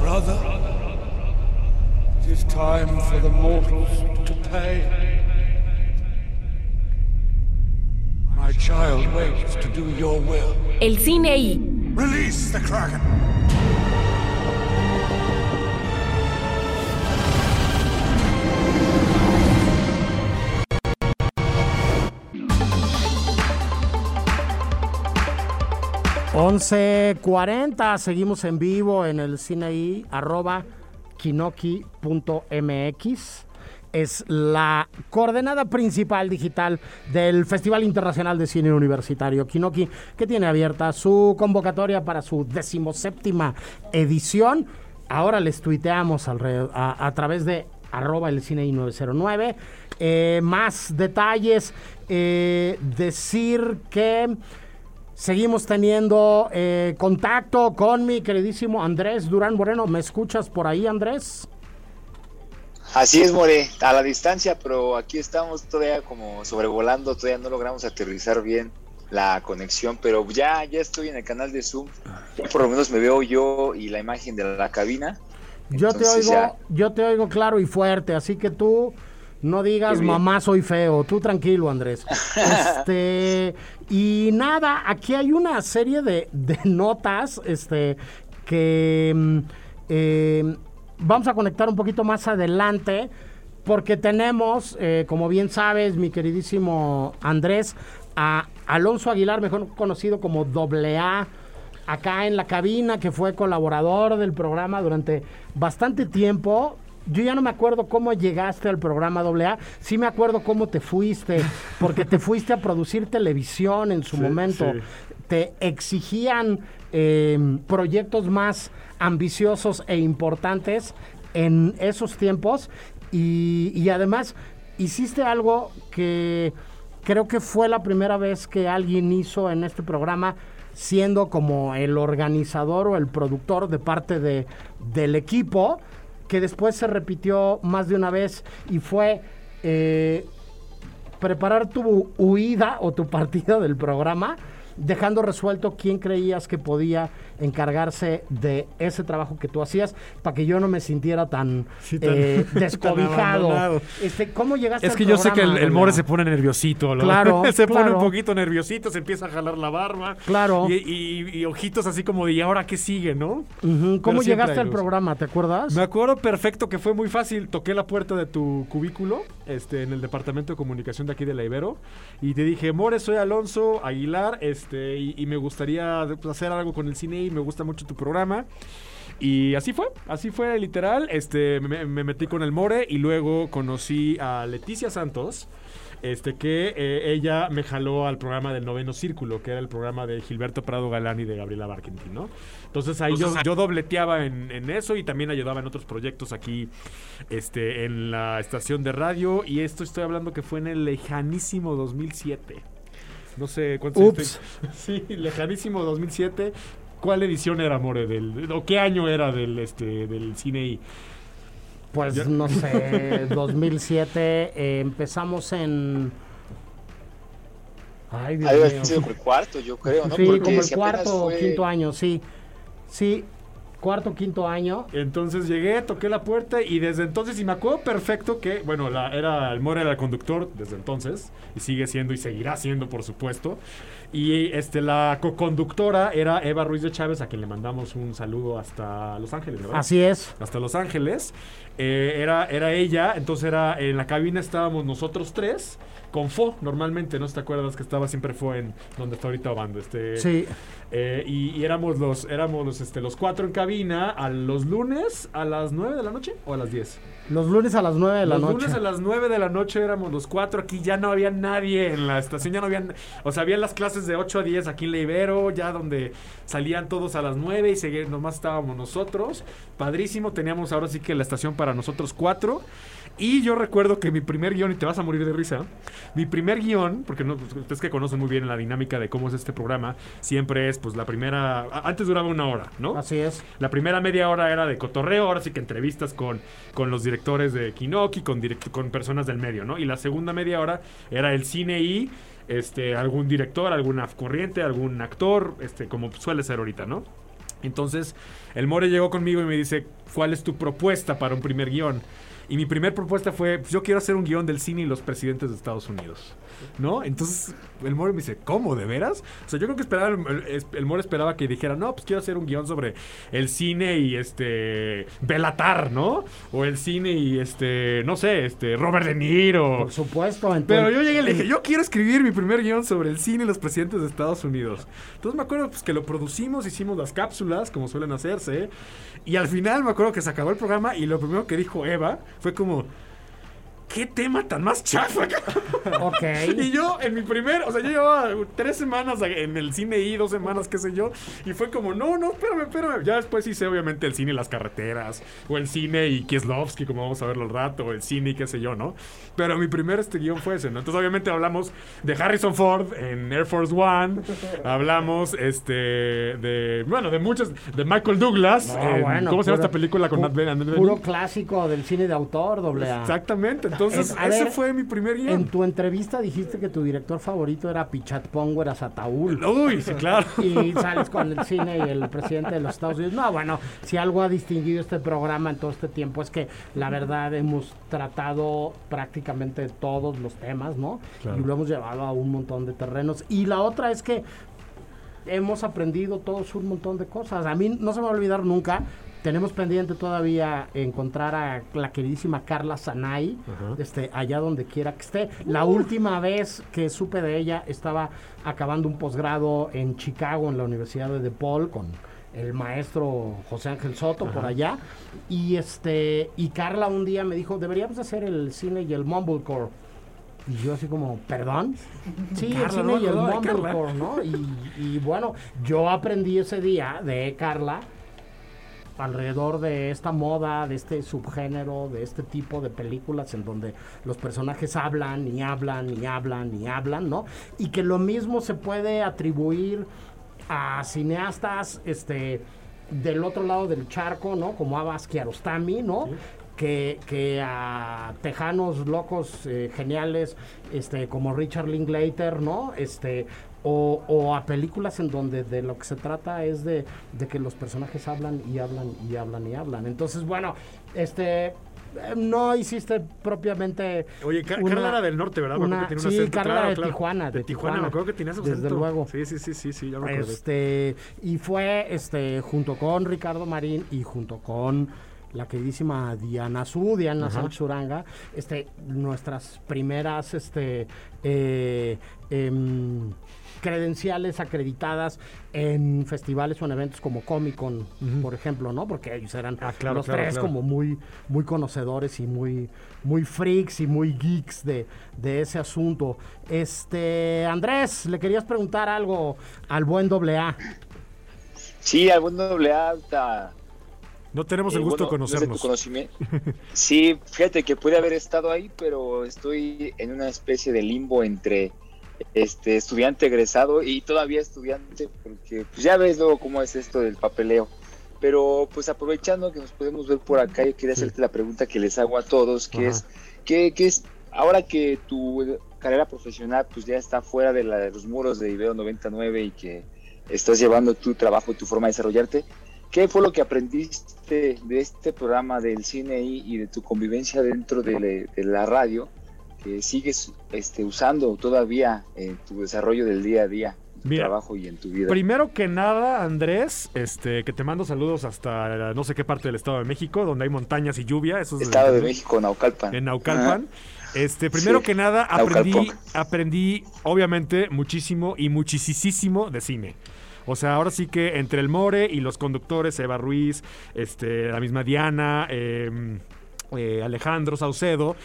Brother, it is time for the mortals to pay. My child waits to do your will. El cine I. Release the Kraken! cuarenta seguimos en vivo en el cine I, arroba kinoki.mx. Es la coordenada principal digital del Festival Internacional de Cine Universitario Kinoki, que tiene abierta su convocatoria para su decimoséptima edición. Ahora les tuiteamos a, través de arroba el cine I909. Eh, más detalles, eh, decir que Seguimos teniendo eh, contacto con mi queridísimo Andrés Durán Moreno. ¿Me escuchas por ahí, Andrés? Así es, More, a la distancia, pero aquí estamos todavía como sobrevolando, todavía no logramos aterrizar bien la conexión, pero ya, ya estoy en el canal de Zoom. Ya por lo menos me veo yo y la imagen de la cabina. Yo te oigo, ya. yo te oigo claro y fuerte, así que tú no digas mamá soy feo, tú tranquilo Andrés. este y nada, aquí hay una serie de, notas, este que mm, eh, vamos a conectar un poquito más adelante. Porque tenemos, eh, como bien sabes, mi queridísimo Andrés, a Alonso Aguilar, mejor conocido como Doble A, acá en la cabina, que fue colaborador del programa durante bastante tiempo. Yo ya no me acuerdo cómo llegaste al programa AA, sí me acuerdo cómo te fuiste, porque te fuiste a producir televisión en su Sí, momento. sí. Te exigían eh, proyectos más ambiciosos e importantes en esos tiempos y, y además hiciste algo que creo que fue la primera vez que alguien hizo en este programa siendo como el organizador o el productor de parte de, del equipo, que después se repitió más de una vez y fue eh, preparar tu huida o tu partida del programa, dejando resuelto quién creías que podía encargarse de ese trabajo que tú hacías, para que yo no me sintiera tan, Sí, tan- eh, tan descobijado. abandonado. este, ¿Cómo llegaste Es al que yo sé que el, el More se pone nerviosito. ¿no? Claro, se pone un poquito nerviosito, se empieza a jalar la barba. Claro. Y, y- y ojitos así como de, ¿y ahora qué sigue, no? ¿Cómo Pero llegaste al programa? ¿Te acuerdas? Me acuerdo perfecto que fue muy fácil. Toqué la puerta de tu cubículo este, en el departamento de comunicación de aquí de la Ibero. Y te dije, More, soy Alonso Aguilar este, y, y me gustaría hacer algo con el cine me gusta mucho tu programa. Y así fue, así fue literal. Este, me, me metí con el More y luego conocí a Leticia Santos. Este que eh, ella me jaló al programa del noveno círculo, que era el programa de Gilberto Prado Galán y de Gabriela Barkentin, ¿no? Entonces ahí yo, yo dobleteaba en, en eso y también ayudaba en otros proyectos aquí este, en la estación de radio. Y esto estoy hablando que fue en el lejanísimo 2007. No sé cuántos Ups. Sí, lejanísimo 2007. ¿Cuál edición era, More? Del, ¿O qué año era del, este, del cine y Pues Ya. no sé, 2007, eh, empezamos en... Ay, Dios mío. sido como el cuarto, yo creo, ¿no? Sí, Porque como el cuarto o fue- quinto año, sí. Sí, cuarto quinto año. Entonces llegué, toqué la puerta y desde entonces, y me acuerdo perfecto que, bueno, la, era, el More era el conductor desde entonces, y sigue siendo y seguirá siendo, por supuesto. Y este, la co-conductora era Eva Ruiz de Chávez, a quien le mandamos un saludo hasta Los Ángeles, ¿verdad? Así es. Hasta Los Ángeles. Eh, era, era ella, entonces era en la cabina estábamos nosotros tres, con Fo, normalmente, ¿no? ¿Te acuerdas que estaba siempre Fo en donde está ahorita Obando? Este, Sí. eh, y, y éramos los éramos los, este, los cuatro en cabina a los lunes a las 9 de la noche o a las 10. Los lunes a las 9 de la los noche. lunes a las 9 de la noche éramos los cuatro. Aquí ya no había nadie en la estación, ya no había. O sea, habían las clases de 8 a 10 aquí en la Ibero, ya donde salían todos a las 9 y seguir, nomás estábamos nosotros. Padrísimo, teníamos ahora sí que la estación para nosotros cuatro. Y yo recuerdo que mi primer guion, y te vas a morir de risa, mi primer guion, porque no, pues, ustedes que conocen muy bien la dinámica de cómo es este programa, siempre es pues la primera, antes duraba una hora, ¿no? Así es. La primera media hora era de cotorreo, ahora sí que entrevistas con, con los directores de Kinoki, con, direct- con personas del medio, ¿no? Y la segunda media hora era el cine y este, algún director, alguna corriente, algún actor, este, como suele ser ahorita, ¿no? Entonces, el More llegó conmigo y me dice, ¿cuál es tu propuesta para un primer guion? Y mi primer propuesta fue, pues, yo quiero hacer un guion del cine y los presidentes de Estados Unidos. ¿No? Entonces el More me dice, ¿cómo? ¿De veras? O sea, yo creo que esperaba, el, el- More esperaba que dijera, no, pues quiero hacer un guion sobre el cine y este, Belatar, ¿no? O el cine y este, no sé, este, Robert De Niro. Por supuesto. Pero entonces- yo llegué y le dije, yo quiero escribir mi primer guion sobre el cine y los presidentes de Estados Unidos. Entonces me acuerdo pues, que lo producimos, hicimos las cápsulas, como suelen hacerse. Y al final me acuerdo que se acabó el programa y lo primero que dijo Eva fue como... ¿Qué tema tan más chafa? Ok. Y yo, en mi primer, o sea, yo llevaba tres semanas en el cine y dos semanas, qué sé yo, y fue como, no, no, espérame, espérame. Ya después hice, obviamente, el cine y las carreteras, o el cine y Kieslowski, como vamos a verlo al rato, o el cine y qué sé yo, ¿no? Pero mi primer este guion fue ese, ¿no? Entonces, obviamente, hablamos de Harrison Ford en Air Force One, hablamos, este, de, bueno, de muchos, de Michael Douglas, No, en- bueno, ¿cómo se llama esta película con Nat Puro clásico del cine de autor, doble A. Exactamente. Entonces, Entonces, En- a ese ver, fue mi primer guion. En tu entrevista dijiste que tu director favorito era Pichat Pongo, era Sataúl. Uy, sí, claro. Y sales con el cine y el presidente de los Estados Unidos. No, bueno, si algo ha distinguido este programa en todo este tiempo es que la verdad hemos tratado prácticamente todos los temas, ¿no? Claro. Y lo hemos llevado a un montón de terrenos. Y la otra es que hemos aprendido todos un montón de cosas. A mí no se me va a olvidar nunca. Tenemos pendiente todavía encontrar a la queridísima Carla Sanay, este, allá donde quiera que esté. La última vez que supe de ella estaba acabando un posgrado en Chicago, en la Universidad de DePaul, con el maestro José Ángel Soto por allá. Y este, y Carla un día me dijo, deberíamos hacer el cine y el mumblecore. Y yo así como, ¿perdón? Sí, el cine no, y el no, mumblecore, ¿no? Y, y bueno, yo aprendí ese día de Carla alrededor de esta moda, de este subgénero, de este tipo de películas en donde los personajes hablan y hablan y hablan y hablan, ¿no? Y que lo mismo se puede atribuir a cineastas este del otro lado del charco, ¿no? Como Abbas Kiarostami, ¿no? Que, que a tejanos locos eh, geniales este como Richard Linklater, ¿no? Este o, o a películas en donde de lo que se trata es de, de que los personajes hablan y hablan y hablan y hablan. Entonces, bueno, este eh, no hiciste propiamente. Oye, Car- una- Carla era del norte, ¿verdad? Una- un sí, acento, Carla claro, de claro. Tijuana. De Tijuana, me acuerdo que tenía ese Desde acento. luego. Sí, sí, sí, sí, sí, ya me. Este, y fue este junto con Ricardo Marín y junto con la queridísima Diana Su, Diana Ajá. Sánchez Uranga, este, nuestras primeras este, eh, em, credenciales acreditadas en festivales o en eventos como Comic Con, por ejemplo, ¿no? Porque ellos eran Ah, claro, los claro, tres claro. como muy, muy conocedores y muy, muy freaks y muy geeks de, de ese asunto. Este, Andrés, le querías preguntar algo al buen doble A. Sí, algún doble alta. No tenemos el Eh, gusto bueno, de conocernos. conocimiento. Sí, fíjate que pude haber estado ahí, pero estoy en una especie de limbo entre este estudiante egresado y todavía estudiante, porque pues ya ves luego cómo es esto del papeleo. Pero pues aprovechando que nos podemos ver por acá, yo quería hacerte la pregunta que les hago a todos, que Ajá. es, ¿qué, qué es, ahora que tu carrera profesional pues ya está fuera de, la- de los muros de Ibero 99 y que estás llevando tu trabajo y tu forma de desarrollarte, ¿Qué fue lo que aprendiste de este programa del cine y, de tu convivencia dentro de la radio que sigues este, usando todavía en tu desarrollo del día a día, en tu Mira, trabajo y en tu vida? Primero que nada, Andrés, este, que te mando saludos hasta no sé qué parte del Estado de México, donde hay montañas y lluvia. Eso es Estado de México, Naucalpan. En Naucalpan. Este, primero Sí, que nada, aprendí, aprendí, obviamente, muchísimo y muchísimo de cine. O sea, ahora sí que entre el More y los conductores, Eva Ruiz, este, la misma Diana, eh, eh, Alejandro Saucedo,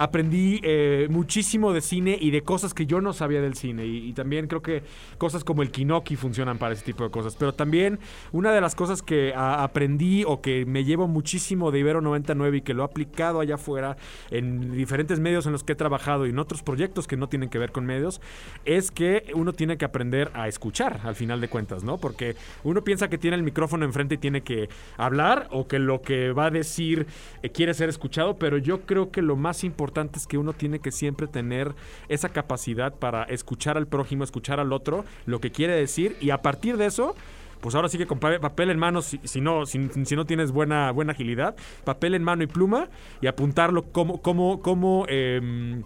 aprendí eh, muchísimo de cine y de cosas que yo no sabía del cine. Y, también creo que cosas como el Kinoki funcionan para ese tipo de cosas. Pero también una de las cosas que aprendí o que me llevo muchísimo de Ibero 99 y que lo he aplicado allá afuera en diferentes medios en los que he trabajado y en otros proyectos que no tienen que ver con medios, es que uno tiene que aprender a escuchar al final de cuentas, ¿no? Porque uno piensa que tiene el micrófono enfrente y tiene que hablar o que lo que va a decir eh, quiere ser escuchado, pero yo creo que lo más importante es que uno tiene que siempre tener esa capacidad para escuchar al prójimo, escuchar al otro, lo que quiere decir y a partir de eso pues ahora sí que con pa- papel en mano, si, si no, si no tienes buena, buena agilidad, papel en mano y pluma y apuntarlo como, como, como em,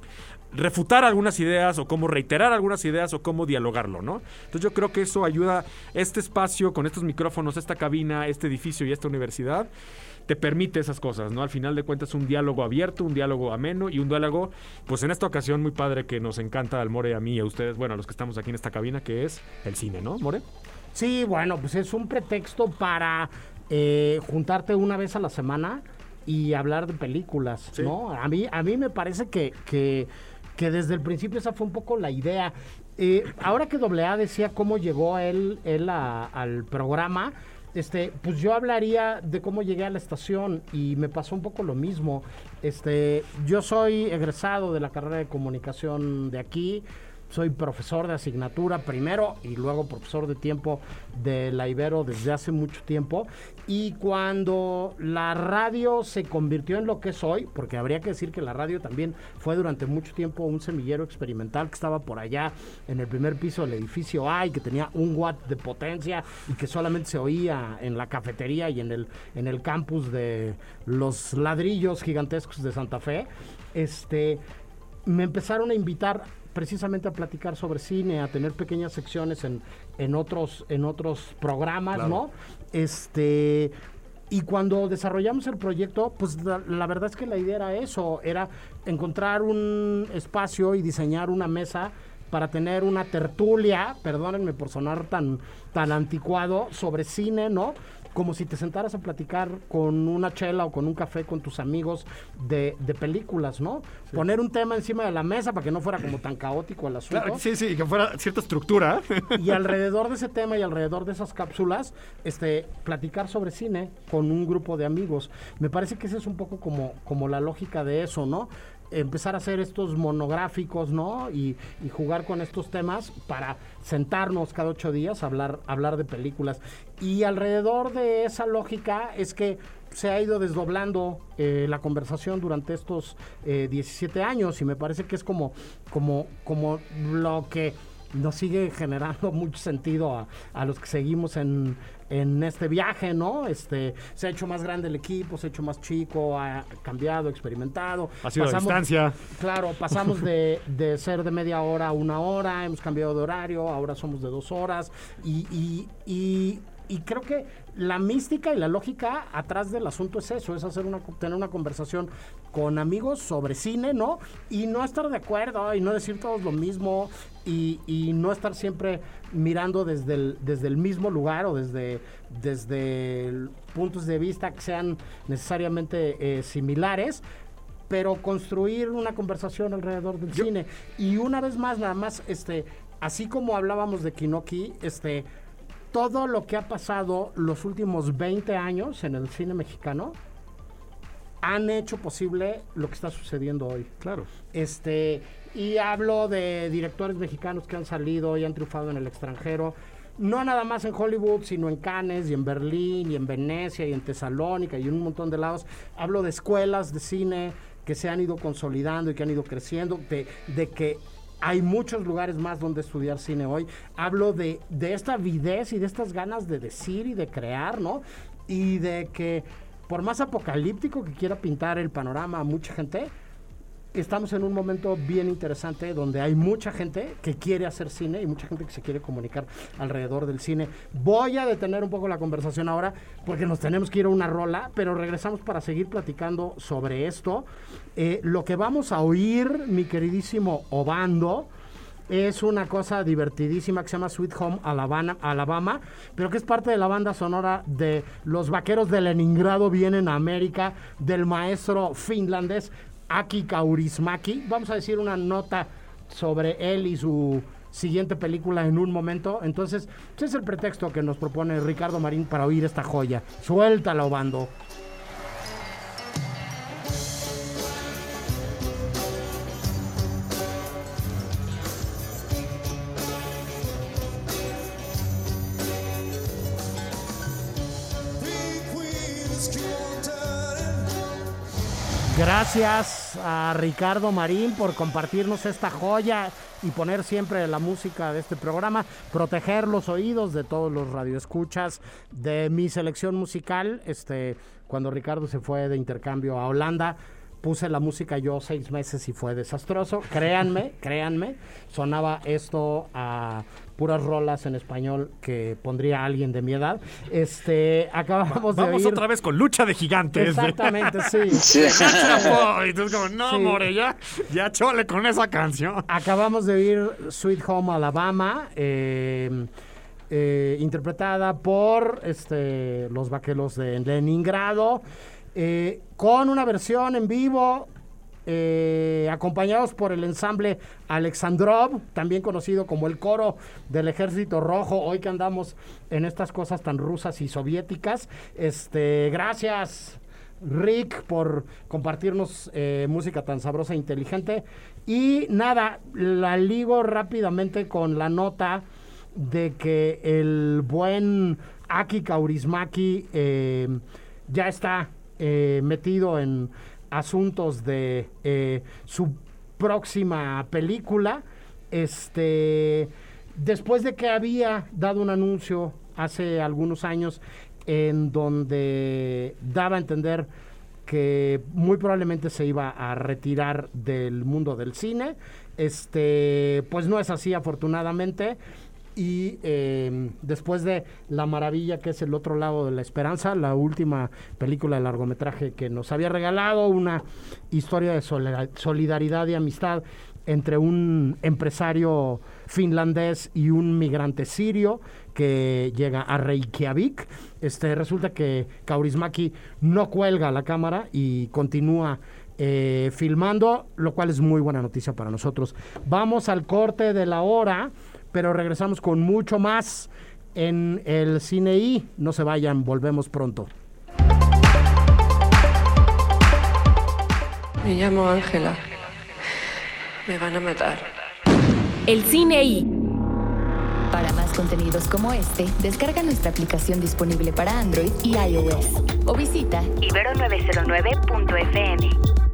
refutar algunas ideas o cómo reiterar algunas ideas o cómo dialogarlo, ¿no? Entonces yo creo que eso ayuda, este espacio con estos micrófonos, esta cabina, este edificio y esta universidad, te permite esas cosas, ¿no? Al final de cuentas un diálogo abierto, un diálogo ameno y un diálogo, pues en esta ocasión muy padre que nos encanta al More, a mí y a ustedes, bueno, a los que estamos aquí en esta cabina, que es el cine, ¿no, More? Sí, bueno, pues es un pretexto para eh, juntarte una vez a la semana y hablar de películas, Sí. ¿no? A mí, a mí me parece que, que, que desde el principio esa fue un poco la idea. Eh, ahora que AA decía cómo llegó él, él a- al programa, este, pues yo hablaría de cómo llegué a la estación y me pasó un poco lo mismo. Este, yo soy egresado de la carrera de comunicación de aquí. Soy profesor de asignatura primero y luego profesor de tiempo de la Ibero desde hace mucho tiempo. Y cuando la radio se convirtió en lo que es hoy, porque habría que decir que la radio también fue durante mucho tiempo un semillero experimental que estaba por allá en el primer piso del edificio A y que tenía un watt de potencia y que solamente se oía en la cafetería y en el, en el campus de los ladrillos gigantescos de Santa Fe. Este, me empezaron a invitar precisamente a platicar sobre cine, a tener pequeñas secciones en, en otros, en otros programas, Claro. ¿no? Este. Y cuando desarrollamos el proyecto, pues la, la verdad es que la idea era eso, era encontrar un espacio y diseñar una mesa para tener una tertulia, perdónenme por sonar tan, tan anticuado, sobre cine, ¿no? Como si te sentaras a platicar con una chela o con un café con tus amigos de, de películas, ¿no? Poner un tema encima de la mesa para que no fuera como tan caótico el asunto. Claro, sí, sí, que fuera cierta estructura. Y alrededor de ese tema y alrededor de esas cápsulas, este, platicar sobre cine con un grupo de amigos. Me parece que esa es un poco como, como la lógica de eso, ¿no? Empezar a hacer estos monográficos, ¿no? Y, y jugar con estos temas para sentarnos cada ocho días a hablar, hablar de películas. Y alrededor de esa lógica es que se ha ido desdoblando eh, la conversación durante estos eh, 17 años y me parece que es como, como, como lo que nos sigue generando mucho sentido a, a los que seguimos en, en este viaje, ¿no? Este, se ha hecho más grande el equipo, se ha hecho más chico, ha cambiado, experimentado. Ha sido a distancia. Claro, pasamos de, de ser de media hora a una hora, hemos cambiado de horario, ahora somos de dos horas y, y, y, y creo que la mística y la lógica atrás del asunto es eso, es hacer una, tener una conversación con amigos sobre cine, ¿no? Y no estar de acuerdo y no decir todos lo mismo y, y no estar siempre mirando desde el, desde el mismo lugar o desde, desde puntos de vista que sean necesariamente eh, similares, pero construir una conversación alrededor del cine. Y una vez más, nada más, este, así como hablábamos de Kinoki, este, todo lo que ha pasado los últimos 20 años en el cine mexicano han hecho posible lo que está sucediendo hoy. Claro. Este, y hablo de directores mexicanos que han salido y han triunfado en el extranjero. No nada más en Hollywood, sino en Cannes y en Berlín y en Venecia y en Tesalónica y en un montón de lados. Hablo de escuelas de cine que se han ido consolidando y que han ido creciendo, de, de que hay muchos lugares más donde estudiar cine hoy. Hablo de, de esta avidez y de estas ganas de decir y de crear, ¿no? Y de que por más apocalíptico que quiera pintar el panorama a mucha gente, estamos en un momento bien interesante donde hay mucha gente que quiere hacer cine y mucha gente que se quiere comunicar alrededor del cine. Voy a detener un poco la conversación ahora porque nos tenemos que ir a una rola, pero regresamos para seguir platicando sobre esto. Eh, lo que vamos a oír, mi queridísimo Obando, es una cosa divertidísima que se llama Sweet Home Alabama, Alabama, pero que es parte de la banda sonora de Los Vaqueros de Leningrado Vienen a América, del maestro finlandés Aki Kaurismäki. Vamos a decir una nota sobre él y su siguiente película en un momento. Entonces, ese es el pretexto que nos propone Ricardo Marín para oír esta joya. Suéltalo, bando. Gracias a Ricardo Marín por compartirnos esta joya y poner siempre la música de este programa, proteger los oídos de todos los radioescuchas de mi selección musical. Este, cuando Ricardo se fue de intercambio a Holanda, puse la música yo seis meses y fue desastroso. Créanme, créanme, sonaba esto a puras rolas en español que pondría alguien de mi edad. Este, acabamos de Vamos oír- otra vez con Lucha de Gigantes. Exactamente, sí. Y tú como, no, Sí. more, ya, ya chole con esa canción. Acabamos de oír Sweet Home Alabama, eh, eh, interpretada por este, los vaqueros de Leningrado, eh, con una versión en vivo, eh, acompañados por el ensamble Alexandrov, también conocido como el coro del Ejército Rojo, hoy que andamos en estas cosas tan rusas y soviéticas. Este, gracias. Rick, por compartirnos eh, música tan sabrosa e inteligente. Y nada, la ligo rápidamente con la nota de que el buen Aki Kaurismaki ya está eh, metido en asuntos de eh, su próxima película. Este, después de que había dado un anuncio hace algunos años en donde daba a entender que muy probablemente se iba a retirar del mundo del cine. Este, pues no es así, afortunadamente. Y eh, después de La Maravilla, que es el otro lado de la esperanza, la última película de largometraje que nos había regalado, una historia de solidaridad y amistad entre un empresario finlandés y un migrante sirio que llega a Reykjavik. Este, resulta que Kaurismaki no cuelga la cámara y continúa eh, filmando, lo cual es muy buena noticia para nosotros. Vamos al corte de la hora, pero regresamos con mucho más en el cine y no se vayan, volvemos pronto. Me llamo Ángela. Me van a matar. El cine y Para más contenidos como este, descarga nuestra aplicación disponible para Android y iOS o visita Ibero909.fm.